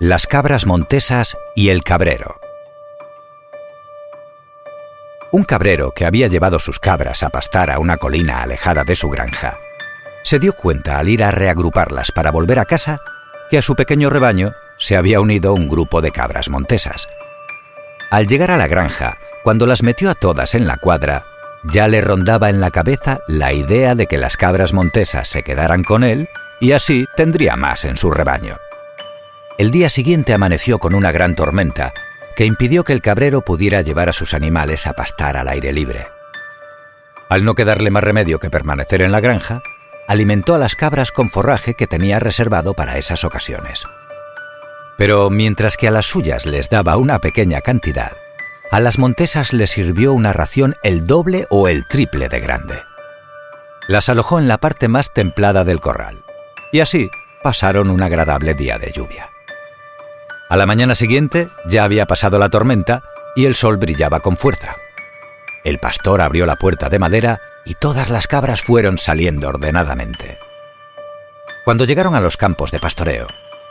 Las cabras montesas y el cabrero. Un cabrero que había llevado sus cabras a pastar a una colina alejada de su granja, se dio cuenta al ir a reagruparlas para volver a casa que a su pequeño rebaño se había unido un grupo de cabras montesas. Al llegar a la granja, cuando las metió a todas en la cuadra, ya le rondaba en la cabeza la idea de que las cabras montesas se quedaran con él y así tendría más en su rebaño. El día siguiente amaneció con una gran tormenta que impidió que el cabrero pudiera llevar a sus animales a pastar al aire libre. Al no quedarle más remedio que permanecer en la granja, alimentó a las cabras con forraje que tenía reservado para esas ocasiones. Pero mientras que a las suyas les daba una pequeña cantidad, a las montesas les sirvió una ración el doble o el triple de grande. Las alojó en la parte más templada del corral, y así pasaron un agradable día de lluvia. A la mañana siguiente ya había pasado la tormenta y el sol brillaba con fuerza. El pastor abrió la puerta de madera y todas las cabras fueron saliendo ordenadamente. Cuando llegaron a los campos de pastoreo,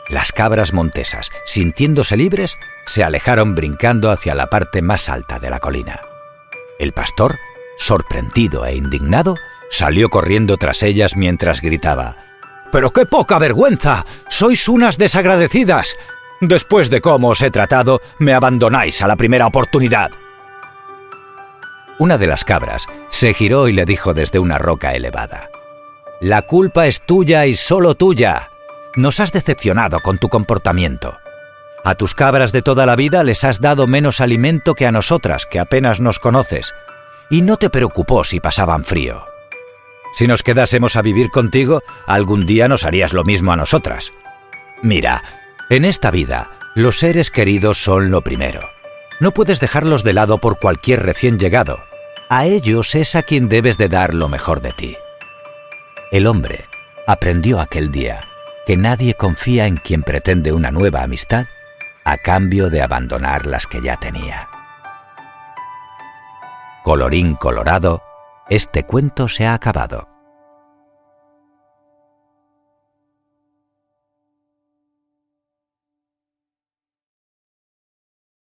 las cabras montesas, sintiéndose libres, se alejaron brincando hacia la parte más alta de la colina. El pastor, sorprendido e indignado, salió corriendo tras ellas mientras gritaba ¡Pero qué poca vergüenza! ¡Sois unas desagradecidas! Después de cómo os he tratado, me abandonáis a la primera oportunidad. Una de las cabras se giró y le dijo desde una roca elevada, La culpa es tuya y solo tuya. Nos has decepcionado con tu comportamiento. A tus cabras de toda la vida les has dado menos alimento que a nosotras, que apenas nos conoces, y no te preocupó si pasaban frío. Si nos quedásemos a vivir contigo, algún día nos harías lo mismo a nosotras. Mira, en esta vida, los seres queridos son lo primero. No puedes dejarlos de lado por cualquier recién llegado. A ellos es a quien debes de dar lo mejor de ti. El hombre aprendió aquel día que nadie confía en quien pretende una nueva amistad a cambio de abandonar las que ya tenía. Colorín colorado, este cuento se ha acabado.